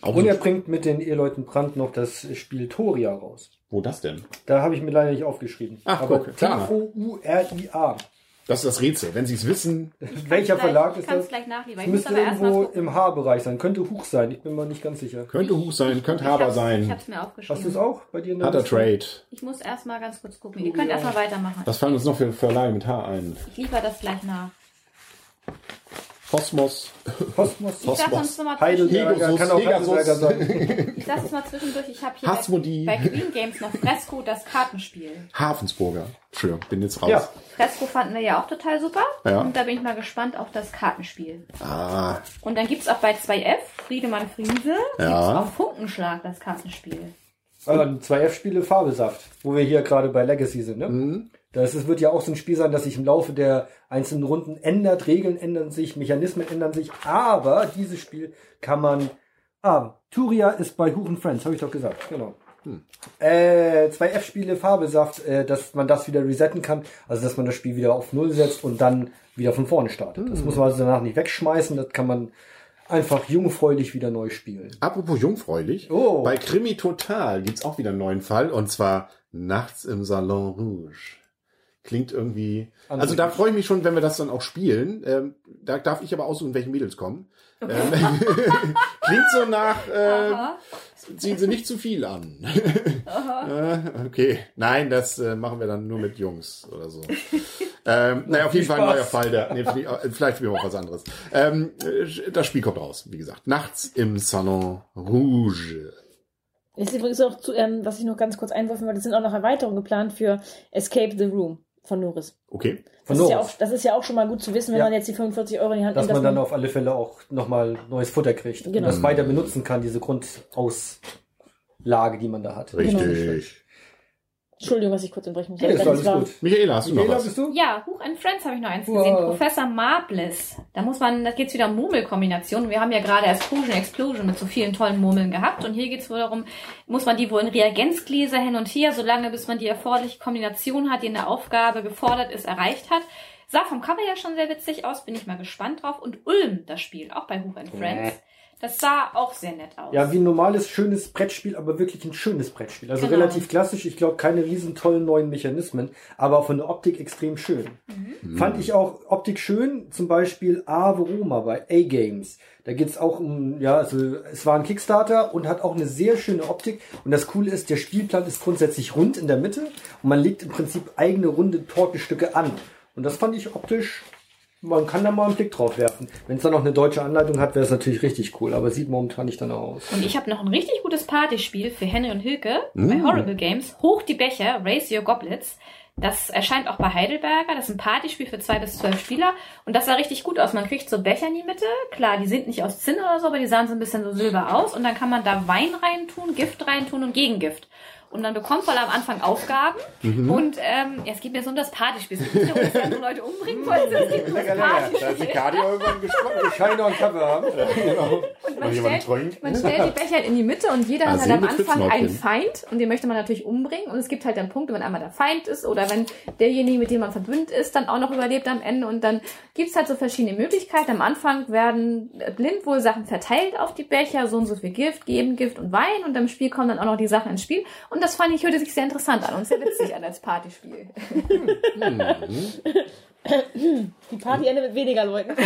Auch Und er bringt mit den Eheleuten Brandt noch das Spiel Toria raus. wo das denn? Da habe ich mir leider nicht aufgeschrieben. Ach, Aber guck, klar. T-O-U-R-I-A. Das ist das Rätsel. Wenn Sie es wissen, Welcher Verlag ich ist kann das? es gleich nachliefern. Es Ich muss müsste aber erstmal irgendwo im H-Bereich sein. Könnte Huch sein. Ich bin mir nicht ganz sicher. könnte Huch sein, könnte Ich Haber hab's- Ich sein, hab's mir aufgeschrieben. Hast du es auch bei dir in der hat er? Trade. Ich muss erstmal ganz kurz gucken. Ihr könnt erstmal weitermachen. Was fallen uns noch für Verleihe mit H ein? Ich liefere das gleich nach. Kosmos. Kosmos. Ich sag Kosmos. uns nochmal. Pegasus, Kann auch Pegasus. Heidelberger sein. Ich sag es mal zwischendurch. Ich habe hier Hasmodi. bei, Queen Games noch Fresco, das Kartenspiel. Havensburger. Schön, bin jetzt raus. Ja. Fresco fanden wir ja auch total super. Ja. Und da bin ich mal gespannt auf das Kartenspiel. Ah, Und dann gibt's auch bei 2F, Friedemann Friese, Ja. gibt's auch Funkenschlag, das Kartenspiel. Also zwei F-Spiele Fabelsaft, wo wir hier gerade bei Legacy sind. Ne? Das wird ja auch so ein Spiel sein, das sich im Laufe der einzelnen Runden ändert. Regeln ändern sich, Mechanismen ändern sich. Aber dieses Spiel kann man. Ah, Turia ist bei Huchen Friends, habe ich doch gesagt. Genau. Äh, zwei F-Spiele Fabelsaft, äh, dass man das wieder resetten kann. Also dass man das Spiel wieder auf Null setzt und dann wieder von vorne startet. Das muss man also danach nicht wegschmeißen. Das kann man einfach jungfräulich wieder neu spielen. apropos jungfräulich. Oh. Bei Krimi Total gibt's auch wieder einen neuen Fall und zwar Nachts im Salon Rouge. Klingt irgendwie. Also da freue ich mich schon, wenn wir das dann auch spielen. Ähm, da darf ich aber aussuchen, welche Mädels kommen. Ähm, klingt so nach, äh, Aha. ziehen sie nicht zu viel an. äh, okay, nein, das äh, machen wir dann nur mit Jungs oder so. ähm, naja, auf jeden Fall ein neuer. Fall. Der, nee, vielleicht spielen wir auch was anderes. Ähm, äh, das Spiel kommt raus, wie gesagt. Nachts im Salon Rouge. Ist übrigens auch zu, ähm, was ich noch ganz kurz einwerfen wollte, es sind auch noch Erweiterungen geplant für Escape the Room von Norris. Okay. Von Das ist, ja auch, das ist ja auch schon mal gut zu wissen, wenn Ja. man jetzt die 45 Euro in die Hand dass nimmt. man dann auf alle Fälle auch nochmal neues Futter kriegt und Genau. das weiter benutzen kann, diese Grundauslage, die man da hat. Richtig. Entschuldigung, dass ich kurz unterbrechen muss. Ja, ist Das alles gut. Michaela, hast du noch Michaela, was? bist du? Ja, Huch and Friends habe ich noch eins Wow. gesehen. Professor Marbles. Da muss man, da geht's wieder um Murmelkombinationen. Wir haben ja gerade Explosion Explosion mit so vielen tollen Murmeln gehabt. Und hier geht's wohl darum, muss man die wohl in Reagenzgläser hin und her, solange bis man die erforderliche Kombination hat, die in der Aufgabe gefordert ist, erreicht hat. Sah vom Cover ja schon sehr witzig aus, bin ich mal gespannt drauf. Und Ulm, das Spiel, auch bei Huch and Friends. Das sah auch sehr nett aus. Ja, wie ein normales, schönes Brettspiel, aber wirklich ein schönes Brettspiel. Also Genau. relativ klassisch. Ich glaube, keine riesen tollen neuen Mechanismen, aber von der Optik extrem schön. Fand ich auch Optik schön, zum Beispiel Ave Roma bei A-Games. Da geht's auch um, ja, also es war ein Kickstarter und hat auch eine sehr schöne Optik. Und das Coole ist, der Spielplan ist grundsätzlich rund in der Mitte und man legt im Prinzip eigene runde Tortenstücke an. Und das fand ich optisch man kann da mal einen Blick drauf werfen. Wenn es dann noch eine deutsche Anleitung hat, wäre es natürlich richtig cool, aber sieht momentan nicht danach aus. Und ich habe noch ein richtig gutes Partyspiel für Henry und Hilke bei Horrible Games. Hoch die Becher, Raise Your Goblets. Das erscheint auch bei Heidelberger. Das ist ein Partyspiel für zwei bis zwölf Spieler. Und das sah richtig gut aus. Man kriegt so Becher in die Mitte. Klar, die sind nicht aus Zinn oder so, aber die sahen so ein bisschen so silber aus. Und dann kann man da Wein reintun, Gift reintun und Gegengift. Und dann bekommt man am Anfang Aufgaben. Und ähm, ja, es geht mir so um das Partyspiel. Es geht nicht darum, dass andere Leute umbringen wollt. sondern Es geht um das Partyspiel. Kadi irgendwann gesprochen. Scheine und Cover haben. Und man jemand stellt, man stellt die Becher halt in die Mitte und jeder Ah, hat halt am Anfang einen. Feind und den möchte man natürlich umbringen. Und es gibt halt dann Punkte, wenn einmal der Feind ist oder wenn derjenige, mit dem man verbündet ist, dann auch noch überlebt am Ende. Und dann gibt's halt so verschiedene Möglichkeiten. Am Anfang werden blind wohl Sachen verteilt auf die Becher, so und so viel Gift, geben Gift und Wein. Und im Spiel kommen dann auch noch die Sachen ins Spiel. Und das fand ich, hörte sich sehr interessant an und sehr witzig an als Partyspiel. Die Party endet mit weniger Leuten.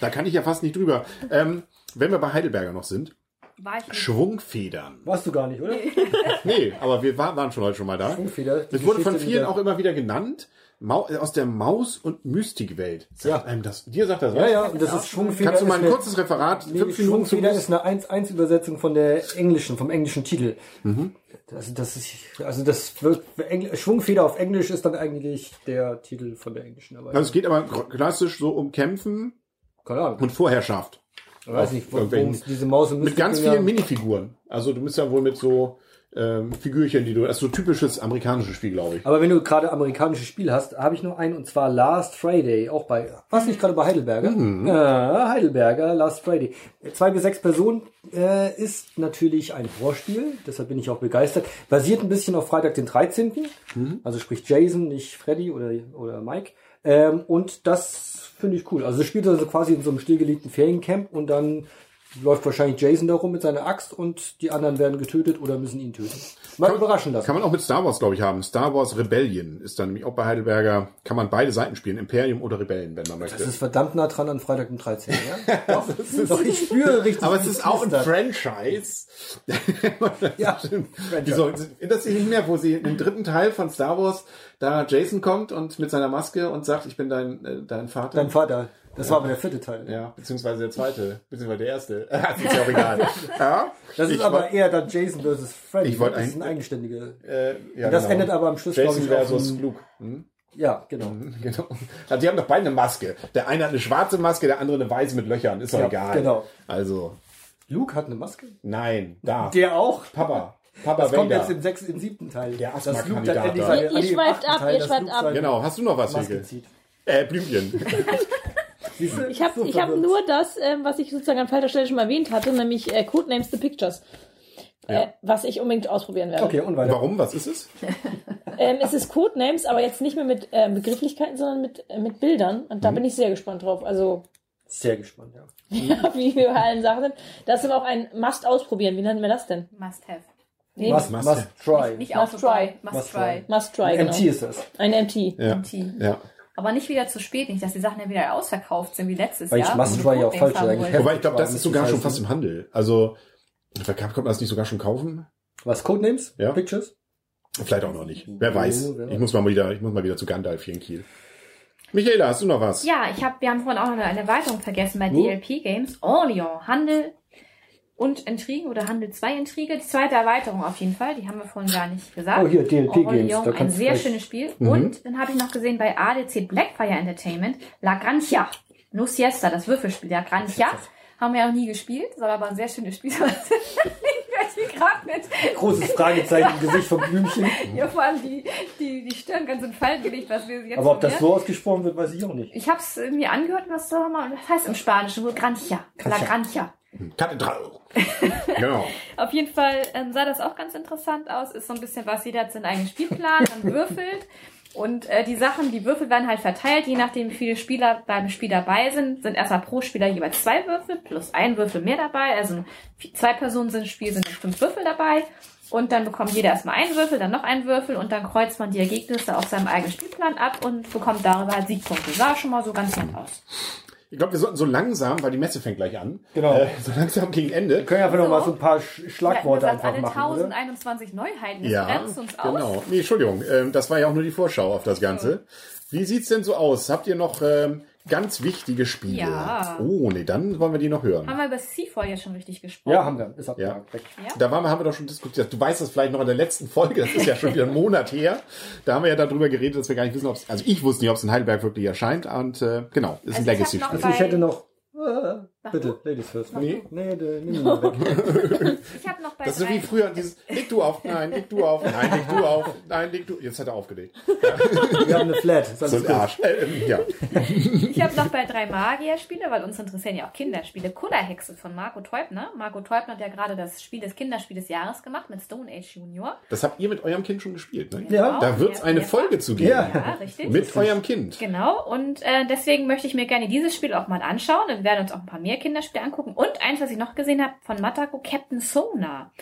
Da kann ich ja fast nicht drüber. Ähm, wenn wir bei Heidelberger noch sind, War ich nicht. Schwungfedern. Warst du gar nicht, oder? Nee, aber wir war, waren schon heute schon mal da. Schwungfeder. die Es wurde von vielen auch immer wieder genannt. Mau aus der Maus- und Mystikwelt. Ja. einem das, dir sagt das was? Ja, ja, und das ist Schwungfeder. Kannst du mal ein kurzes Referat, Nee, fünf Minuten Schwungfeder ist eine 1-1-Übersetzung von der englischen, vom englischen Titel. Mhm. Also das ist, also das wird, Engl- Schwungfeder auf Englisch ist dann eigentlich der Titel von der englischen. Aber Also es geht aber klassisch so um Kämpfen Ahnung. und Vorherrschaft. Ich weiß nicht, wo- diese Maus und Mit ganz Mystik- vielen Minifiguren. Also du bist ja wohl mit so ähm, Figürchen, die du, das ist so typisches amerikanisches Spiel, glaube ich. Aber wenn du gerade amerikanische Spiele hast, habe ich noch einen und zwar Last Friday, auch bei, was nicht gerade bei Heidelberger? Mhm. Äh, Heidelberger, Last Friday. Zwei bis sechs Personen äh, ist natürlich ein Horrorspiel, deshalb bin ich auch begeistert. Basiert ein bisschen auf Freitag den 13. Mhm. Also sprich Jason, nicht Freddy oder, oder Mike. Ähm, und das finde ich cool. Also spielt also quasi in so einem stillgelegten Feriencamp und dann läuft wahrscheinlich Jason da rum mit seiner Axt und die anderen werden getötet oder müssen ihn töten. Mal überraschen lassen. Kann man auch mit Star Wars, glaube ich, haben. Star Wars Rebellion ist dann nämlich auch bei Heidelberger, kann man beide Seiten spielen, Imperium oder Rebellen, wenn man möchte. Das ist verdammt nah dran an Freitag den 13. Ja? doch, doch, ich spüre richtig. Aber es ist auch ein. Franchise. Ja, so, das nicht mehr, wo sie im dritten Teil von Star Wars da Jason kommt und mit seiner Maske und sagt, ich bin dein, äh, dein Vater. Dein Vater. Das war aber der vierte Teil. ja, beziehungsweise der zweite, beziehungsweise der erste. das ist ja auch egal. ja, Das ist ich aber eher dann Jason versus Freddy. Ich wollte das ist eigentlich- ein eigenständiger. äh, ja, das genau. endet aber am Schluss, glaube Jason ich, auf versus einem- Luke. Hm? Ja, genau. Genau. Also die haben doch beide eine Maske. Der eine hat eine schwarze Maske, der andere eine weiße mit Löchern. Ist doch Ja, egal. genau. Also, Luke hat eine Maske. nein, da. Der auch. Papa. Papa Das kommt Vader. jetzt im sechsten, im siebten Teil. Der Dass Luke Asthma-Kandidat dann endlich seine- Ihr- ihr schweift ab, Teil, ihr schweift Luke ab. Genau, hast du noch was, Maske Hege? zieht. Äh, Blümchen. Ich habe So ich hab nur das, ähm, was ich sozusagen an falscher Stelle schon mal erwähnt hatte, nämlich äh, Codenames the Pictures. Äh, was ich unbedingt ausprobieren werde. Okay, und weiter. Warum? Was ist es? Ähm, es ist Codenames, aber jetzt nicht mehr mit äh, Begrifflichkeiten, sondern mit, äh, mit Bildern. Und da bin ich sehr gespannt drauf. Also, Sehr gespannt, ja. ja, wie wir bei allen Sachen sind. Das ist aber auch ein Must ausprobieren. Wie nennen wir das denn? Must have. Nee, Must, Must- must try. Nicht Must auch vorbei. try. Must, Must try. Must try, Ein genau. MT ist das. Ein MT. Ja. MT. ja. Aber nicht wieder zu spät, nicht, dass die Sachen ja wieder ausverkauft sind wie letztes Weil ich Jahr. Must Und Try ja auch falsch. Wobei ich glaube, das ist sogar schon fast im Handel. Also, kann man das nicht sogar schon kaufen? Was, Codenames? Ja. Pictures? Vielleicht auch noch nicht. Wer weiß. Wer Ich muss mal wieder, ich muss mal wieder zu Gandalf hier in Kiel. Michaela, hast du noch was? Ja, ich hab, wir haben vorhin auch noch eine Erweiterung vergessen bei Wo? DLP Games. Orleans, Handel und Intrigen oder Handel 2 Intrige. Die zweite Erweiterung auf jeden Fall, die haben wir vorhin gar nicht gesagt. Oh, hier, DLP Games. Da ein sehr gleich- schönes Spiel. Mhm. Und dann habe ich noch gesehen bei ADC Blackfire Entertainment La Grancha. No Siesta, das Würfelspiel. La Grancha haben wir auch nie gespielt, soll aber ein sehr schönes Spiel sein. Großes Fragezeichen im Gesicht vom Blümchen. hier vor allem die, die, die Stirn ganz in Falten gelegt, was wir jetzt Aber ob das so ausgesprochen wird, weiß ich auch nicht. Ich habe es mir angehört, was soll man, das heißt im Spanischen wohl Grancha. La Grancha. Kathedral. genau. Auf jeden Fall ähm, sah das auch ganz interessant aus. Ist so ein bisschen was, jeder hat seinen eigenen Spielplan, man würfelt. Und äh, die Sachen, die Würfel werden halt verteilt, je nachdem wie viele Spieler beim Spiel dabei sind, sind erstmal pro Spieler jeweils zwei Würfel plus ein Würfel mehr dabei. Also zwei Personen sind im Spiel, sind fünf Würfel dabei. Und dann bekommt jeder erstmal einen Würfel, dann noch einen Würfel und dann kreuzt man die Ergebnisse auf seinem eigenen Spielplan ab und bekommt darüber halt Siegpunkte. Sah schon mal so ganz nett aus. Ich glaube, wir sollten so langsam, weil die Messe fängt gleich an. Genau. Äh, so langsam gegen Ende. Wir können ja einfach noch So. mal so ein paar Sch Schlagworte hatten einfach gesagt, machen, alle oder? 1021 Neuheiten, das Ja, grenzt uns aus. genau. Nee, Entschuldigung, ähm, das war ja auch nur die Vorschau auf das Ganze. Wie sieht's denn so aus? Habt ihr noch ähm, ganz wichtige Spiele? Ja. Oh, nee, dann wollen wir die noch hören. Haben wir über Seafall jetzt schon richtig gesprochen? Ja, haben wir. Ist Ja. abgehakt. Weg. Da waren wir, haben wir doch schon diskutiert. Du weißt das vielleicht noch in der letzten Folge, das ist ja schon wieder ein Monat her. Da haben wir ja darüber geredet, dass wir gar nicht wissen, ob es, also ich wusste nicht, ob es in Heidelberg wirklich erscheint. Und äh, genau, ist ein Also ich hab Legacy-Spiel. Also ich Bei- hätte noch... Äh, Mach bitte, du. Ladies first. Nee. Nee, nee, mal weg. Ich habe noch bei Das ist drei, wie früher, dieses, leg du auf, nein, leg du auf, nein, leg du auf, nein, leg du, jetzt hat er aufgelegt. Wir haben eine Flat. Ist So ein. Arsch. Äh, ähm, ja. ich habe noch bei drei Magier-Spiele, weil uns interessieren ja auch Kinderspiele. Kullerhexe von Marco Teubner. Marco Teubner hat ja gerade das Spiel des Kinderspiel des Jahres gemacht mit Stone Age Junior. Das habt ihr mit eurem Kind schon gespielt, ne? Ja. Da wird es eine Ja, Folge zu geben. Ja. Ja, richtig. Mit eurem Kind. Genau, und äh, deswegen möchte ich mir gerne dieses Spiel auch mal anschauen. Und wir werden uns auch ein paar mehr Kinderspiele angucken. Und eins, was ich noch gesehen habe, von Matako, Captain Sonar.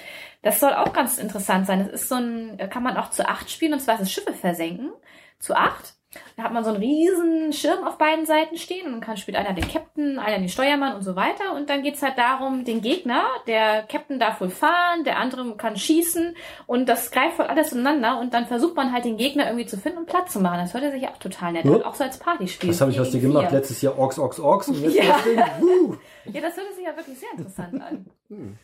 Das soll auch ganz interessant sein. Das ist so ein, äh, kann man auch zu acht spielen, und zwar ist es Schiffe versenken. Zu acht. Da hat man so einen riesen Schirm auf beiden Seiten stehen und dann kann spielt einer den Captain, einer den Steuermann und so weiter. Und dann geht's halt darum, den Gegner, der Captain darf wohl fahren, der andere kann schießen und das greift voll alles ineinander und dann versucht man halt den Gegner irgendwie zu finden und Platz zu machen. Das hört sich auch total nett Ja. an, auch so als Partyspiel. Was habe ich aus dir gemacht? Letztes Jahr Orks, Orks, Orks. Und jetzt Ja. das Ding. Woo. Ja, das hört sich ja wirklich sehr interessant an. Dann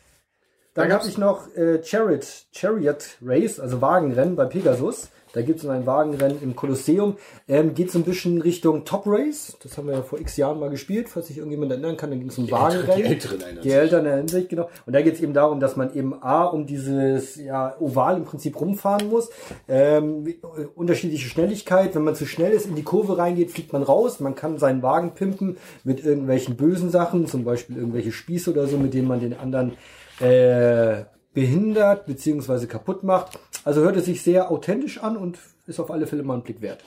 Da habe gab's- ich noch äh, Chariot, Chariot Race, also Wagenrennen bei Pegasus. Da gibt es ein Wagenrennen im Kolosseum. Ähm, geht so ein bisschen Richtung Top Race. Das haben wir ja vor x Jahren mal gespielt, falls sich irgendjemand erinnern kann. Da ging es um Wagenrennen. Die Älteren Die. Eltern erinnern sich, genau. Und da geht es eben darum, dass man eben A, um dieses ja, Oval im Prinzip rumfahren muss. Ähm, äh, unterschiedliche Schnelligkeit. Wenn man zu schnell ist, in die Kurve reingeht, fliegt man raus. Man kann seinen Wagen pimpen mit irgendwelchen bösen Sachen, zum Beispiel irgendwelche Spieße oder so, mit denen man den anderen äh, behindert bzw. kaputt macht. Also hört es sich sehr authentisch an und ist auf alle Fälle mal ein Blick wert.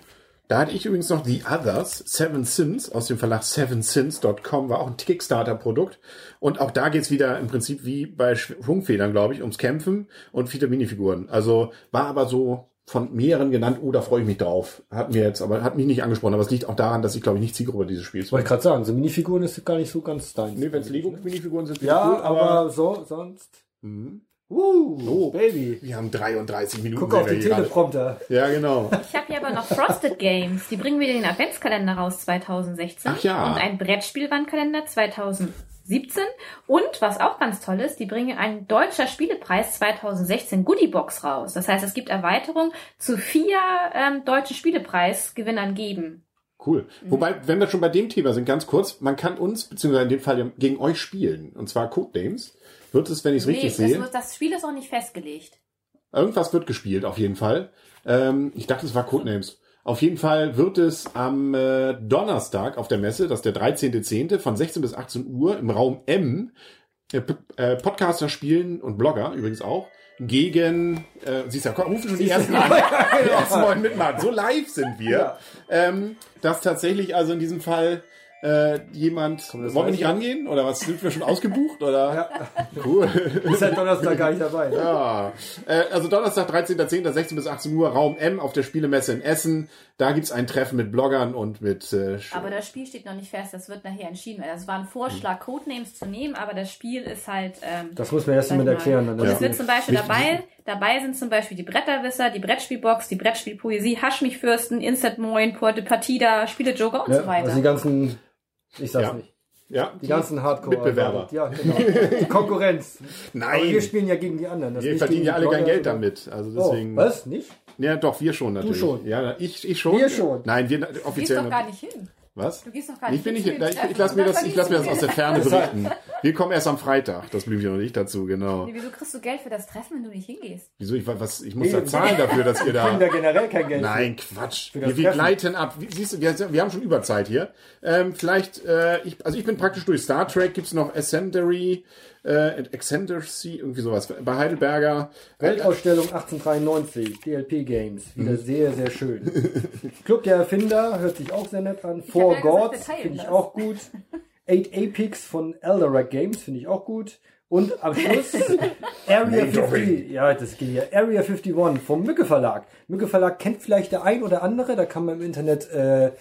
Da hatte ich übrigens noch The Others, Seven Sins aus dem Verlag sevensins.com, war auch ein Kickstarter-Produkt. Und auch da geht's wieder im Prinzip wie bei Schwungfedern, glaube ich, ums Kämpfen und viele Minifiguren. Also war aber so von mehreren genannt, oh, da freue ich mich drauf. Hat mir jetzt, aber hat mich nicht angesprochen, aber es liegt auch daran, dass ich, glaube ich, nicht Zielgruppe dieses Spiels Wollte ich gerade sagen, so Minifiguren ist gar nicht so ganz dein. Nee, wenn es Lego-Minifiguren sind, ja, cool, aber, so, sonst. Mhm. Uh, Oh. Baby. wir haben 33 Minuten. Guck auf gerade. Teleprompter. Ja, genau. Ich habe hier aber noch Frosted Games. Die bringen wieder den Adventskalender raus 2016. Ach ja. Und ein Brettspielwandkalender 2017. Und was auch ganz toll ist, die bringen einen Deutscher Spielepreis 2016 Goodiebox raus. Das heißt, es gibt Erweiterungen zu vier ähm, deutschen Spielepreisgewinnern geben. Cool. Wobei, wenn wir schon bei dem Thema sind, ganz kurz, man kann uns, beziehungsweise in dem Fall gegen euch spielen. Und zwar Codenames. Wird es, wenn ich es richtig das, sehe. muss- das Spiel ist auch nicht festgelegt. Irgendwas wird gespielt, auf jeden Fall. Ähm, ich dachte, es war Codenames. Auf jeden Fall wird es am äh, Donnerstag auf der Messe, das ist der 13.10. von 16 bis 18 Uhr im Raum M, äh, äh, Podcaster spielen und Blogger übrigens auch, gegen, äh, siehst du, komm, rufen schon die ersten an. Die ersten wollen mitmachen. So live sind wir. Ja. Ähm, dass tatsächlich also in diesem Fall Äh, jemand, Komm, wollen wir nicht ich. rangehen? Oder was, sind wir schon ausgebucht? Oder? Ja. Cool. Ist halt Donnerstag gar nicht dabei. Ja, äh, also Donnerstag, 13.10., 16 bis 18 Uhr, Raum M auf der Spielemesse in Essen. Da gibt's ein Treffen mit Bloggern und mit... Äh, Aber das Spiel steht noch nicht fest, das wird nachher entschieden. Das war ein Vorschlag, Codenames zu nehmen, aber das Spiel ist halt. Ähm, Das muss man erst ich erklären. Dann Und das es wird zum Beispiel dabei, dabei sind zum Beispiel die Bretterwisser, die Brettspielbox, die Brettspielpoesie, Hasch mich Fürsten, Instant Moin, Porte Partida, Spiele Joker und ja, so weiter. Also die ganzen, ich sag's Ja. nicht. ja, Die ganzen Hardcore. Mitbewerber. Ja, genau. Die Konkurrenz. Nein. Aber wir spielen ja gegen die anderen. Das wir verdienen ja die alle kein Geld damit. Also Oh, deswegen... was? Nicht? Ja, doch, wir schon natürlich. schon. Ja, ich, ich schon. Wir schon. Nein, wir du gehst offiziell... doch gar nicht hin. Was? Du gehst doch gar Ich nicht bin den ich, ich Treffen. lasse mir das, ich lasse mir das aus der Ferne berichten. Wir kommen erst am Freitag. Das Blümchen und ich dazu, genau. Nee, Wieso kriegst du Geld für das Treffen, wenn du nicht hingehst? Wieso? Ich, was, ich muss da Eben. zahlen dafür, dass ihr Wir kriegen da da. generell kein Geld. Nein, Quatsch. Wir, wir gleiten ab. Siehst du, wir, wir haben schon Überzeit hier. Ähm, vielleicht, äh, ich, also ich bin praktisch durch Star Trek. Gibt's noch Ascendery, äh, Ascendancy, irgendwie sowas. Bei Heidelberger. Weltausstellung 1893, DLP Games. Mhm. Wieder sehr, sehr schön. Club der Erfinder hört sich auch sehr nett an. hab Four ja Gods finde ich das. auch gut. Eight Apex von Elderac Games finde ich auch gut. Und am Schluss Area 50, ja, das geht hier. Area 51 vom Mücke Verlag. Mücke Verlag kennt vielleicht der ein oder andere, da kann man im Internet äh,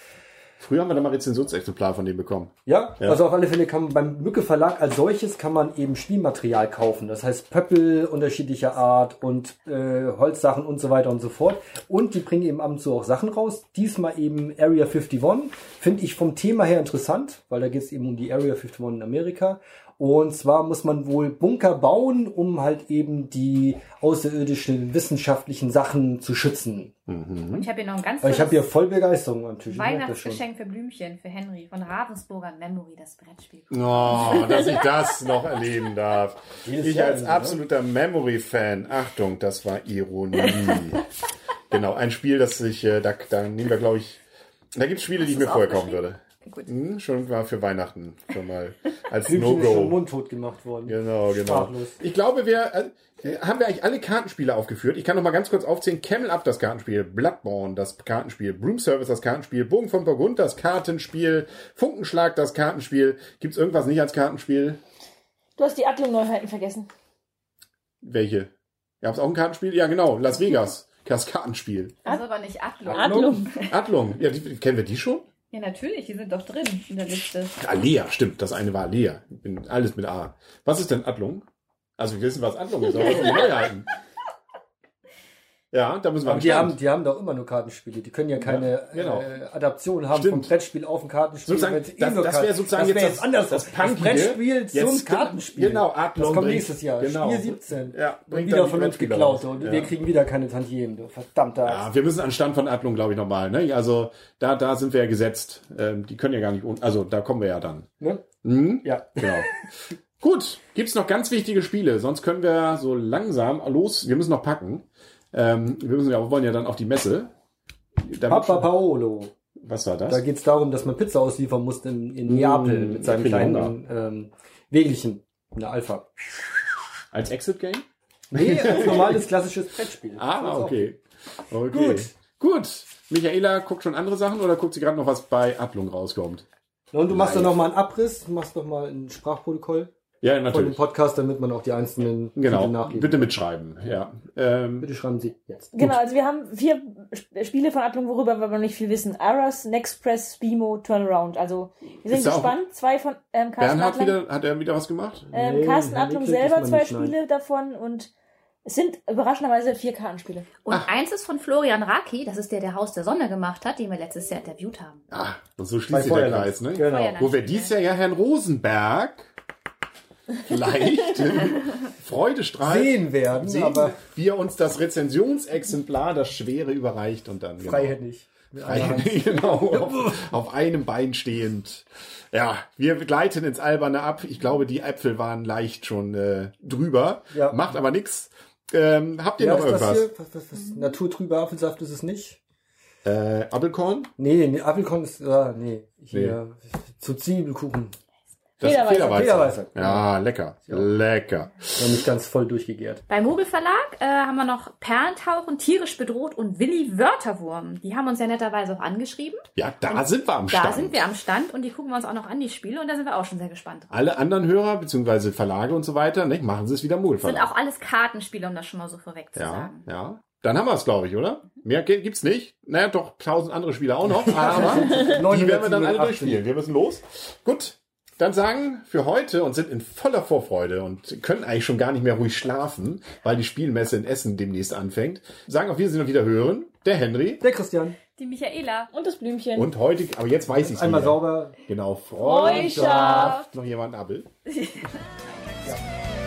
Früher haben wir da mal Rezensionsexemplar von dem bekommen. Ja, Ja. also auf alle Fälle kann man beim Mücke Verlag als solches kann man eben Spielmaterial kaufen. Das heißt Pöppel unterschiedlicher Art und äh, Holzsachen und so weiter und so fort. Und die bringen eben ab und zu auch Sachen raus. Diesmal eben Area 51. Finde ich vom Thema her interessant, weil da geht es eben um die Area 51 in Amerika. Und zwar muss man wohl Bunker bauen, um halt eben die außerirdischen wissenschaftlichen Sachen zu schützen. Und ich habe hier noch ein ganz Weil ich habe hier voll Begeisterung am Tisch. Ich merke das schon. Weihnachtsgeschenk für Blümchen für Henry von Ravensburger Memory, das Brettspiel. Oh, dass ich das noch erleben darf. Jedes Ich als irgendwie, ne? absoluter Memory-Fan. Achtung, das war Ironie. genau, ein Spiel, das sich, äh, da, da nehmen wir, glaube ich, da gibt es Spiele, die ich mir vorher kaufen würde. Gut. Hm, schon mal für Weihnachten, schon mal als Blümchen ist schon No-Go. mundtot gemacht worden. Genau, genau. Sprachlos. Ich glaube, wir äh, haben wir eigentlich alle Kartenspiele aufgeführt. Ich kann noch mal ganz kurz aufzählen. Camel Up das Kartenspiel, Bloodborne das Kartenspiel, Broom Service das Kartenspiel, Bogen von Burgund das Kartenspiel, Funkenschlag das Kartenspiel. Gibt's irgendwas nicht als Kartenspiel? Du hast die Adlung-Neuheiten vergessen. Welche? Gab's auch ein Kartenspiel? Ja, genau, Las Vegas. Das Kartenspiel. Das ist aber nicht Adlon. Adlung. Adlung. Ja, die, kennen wir die schon? Ja, natürlich, die sind doch drin in der Liste. Alea, stimmt. Das eine war Alea. Ich bin alles mit A. Was ist denn Adlung? Also wir wissen, was Adlung ist, aber was sind die Neuheiten? Ja, da müssen wir Aber die haben, die haben doch immer nur Kartenspiele. Die können ja keine Ja, genau. äh, Adaption haben Stimmt. vom Brettspiel auf ein Kartenspiel. Sozusagen, wenn's eh das- das wäre sozusagen das wär jetzt jetzt anders. das Das. Brettspiel Jetzt zum. Kartenspiel. Genau, Adlon Das kommt nächstes Jahr. genau. Spiel 17. Ja, und bringt wieder von uns geklaut. Und Ja. wir kriegen wieder keine Tantiemen. Du verdammter Ja, wir müssen an Stand von Adlung, glaube ich, nochmal. Ne? Also da, da sind wir ja gesetzt. Ähm, die können ja gar nicht, also da kommen wir ja dann. Ne? Mhm. Ja. Genau. Gut, gibt's noch ganz wichtige Spiele, sonst können wir so langsam los. Wir müssen noch packen. Ähm, wir müssen ja, wir wollen ja dann auf die Messe. Damit Papa Paolo. Was war Da das? geht es darum, dass man Pizza ausliefern muss in, in Neapel Mm, mit seinem kleinen ähm, Wägelchen. In der Alpha. Als Exit Game? Nee, als normales klassisches Brettspiel. Ah, okay. Okay. Gut. Gut. Michaela guckt schon andere Sachen oder guckt sie gerade noch, was bei Adlung rauskommt? Und du machst Live. doch noch mal einen Abriss, machst doch mal ein Sprachprotokoll Ja, von dem natürlich. Podcast, damit man auch die einzelnen Titel Genau. nachlesen Bitte mitschreiben. Ja. Ähm, Bitte schreiben Sie jetzt. Genau, also wir haben vier Sp- Spiele von Adlung, worüber wir noch nicht viel wissen. Aras, Nextpress, Spimo, Turnaround. Also wir sind gespannt. Zwei von ähm, Carsten Bernhard Adlung, wieder, hat er wieder was gemacht? ähm, Nee, Carsten ist selber zwei nicht, nein. Spiele davon und es sind überraschenderweise vier Kartenspiele. Und eins ist von Florian Raki, das ist der, der Haus der Sonne gemacht hat, den wir letztes Jahr interviewt haben. Ah, und so schließt sich der. Kreis, ne? Genau. Wo wir dies Jahr ja Herrn Rosenberg vielleicht Freudestrahl Sehen werden, sehen, aber wie er uns das Rezensionsexemplar, das schwere, überreicht und dann genau. freihändig. Hand. Freihändig, genau, auf, auf einem Bein stehend. Ja, wir gleiten ins Alberne ab. Ich glaube, die Äpfel waren leicht schon äh, drüber. Ja. Macht aber nichts. Ähm, habt ihr Ja, noch das irgendwas? Was, was, was? Naturtrüber Apfelsaft ist es nicht? Äh, Apfelkorn? Nee, nee Apfelkorn ist, ah, nee. Hier, zu Zwiebelkuchen. Das Federweißer. Federweißer. Federweißer. Ja, lecker. Lecker. Noch nicht ganz voll durchgegärt. Beim Mogel Verlag äh, haben wir noch Perlentauchen, tierisch bedroht und Willi Wörterwurm. Die haben uns ja netterweise auch angeschrieben. Ja, da sind wir am Da Start. sind wir am Stand und die gucken wir uns auch noch an, die Spiele, und da sind wir auch schon sehr gespannt. Alle anderen Hörer, beziehungsweise Verlage und so weiter, nicht, machen sie es wieder Das Mogelverlag. sind auch alles Kartenspiele, um das schon mal so vorweg zu Ja, sagen. ja. Dann haben wir es, glaube ich, oder? Mehr gibt's nicht. Naja, doch, tausend andere Spiele auch noch. Aber die werden wir dann alle 987. durchspielen. Wir müssen los. Gut. Dann sagen für heute und sind in voller Vorfreude und können eigentlich schon gar nicht mehr ruhig schlafen, weil die Spielmesse in Essen demnächst anfängt. Sagen auf Wiedersehen und wieder hören. Der Henry. Der Christian. Die Michaela. Und das Blümchen. Und heute, aber jetzt weiß ich Einmal wieder. sauber. Genau, Freundschaft. Noch jemand Abel.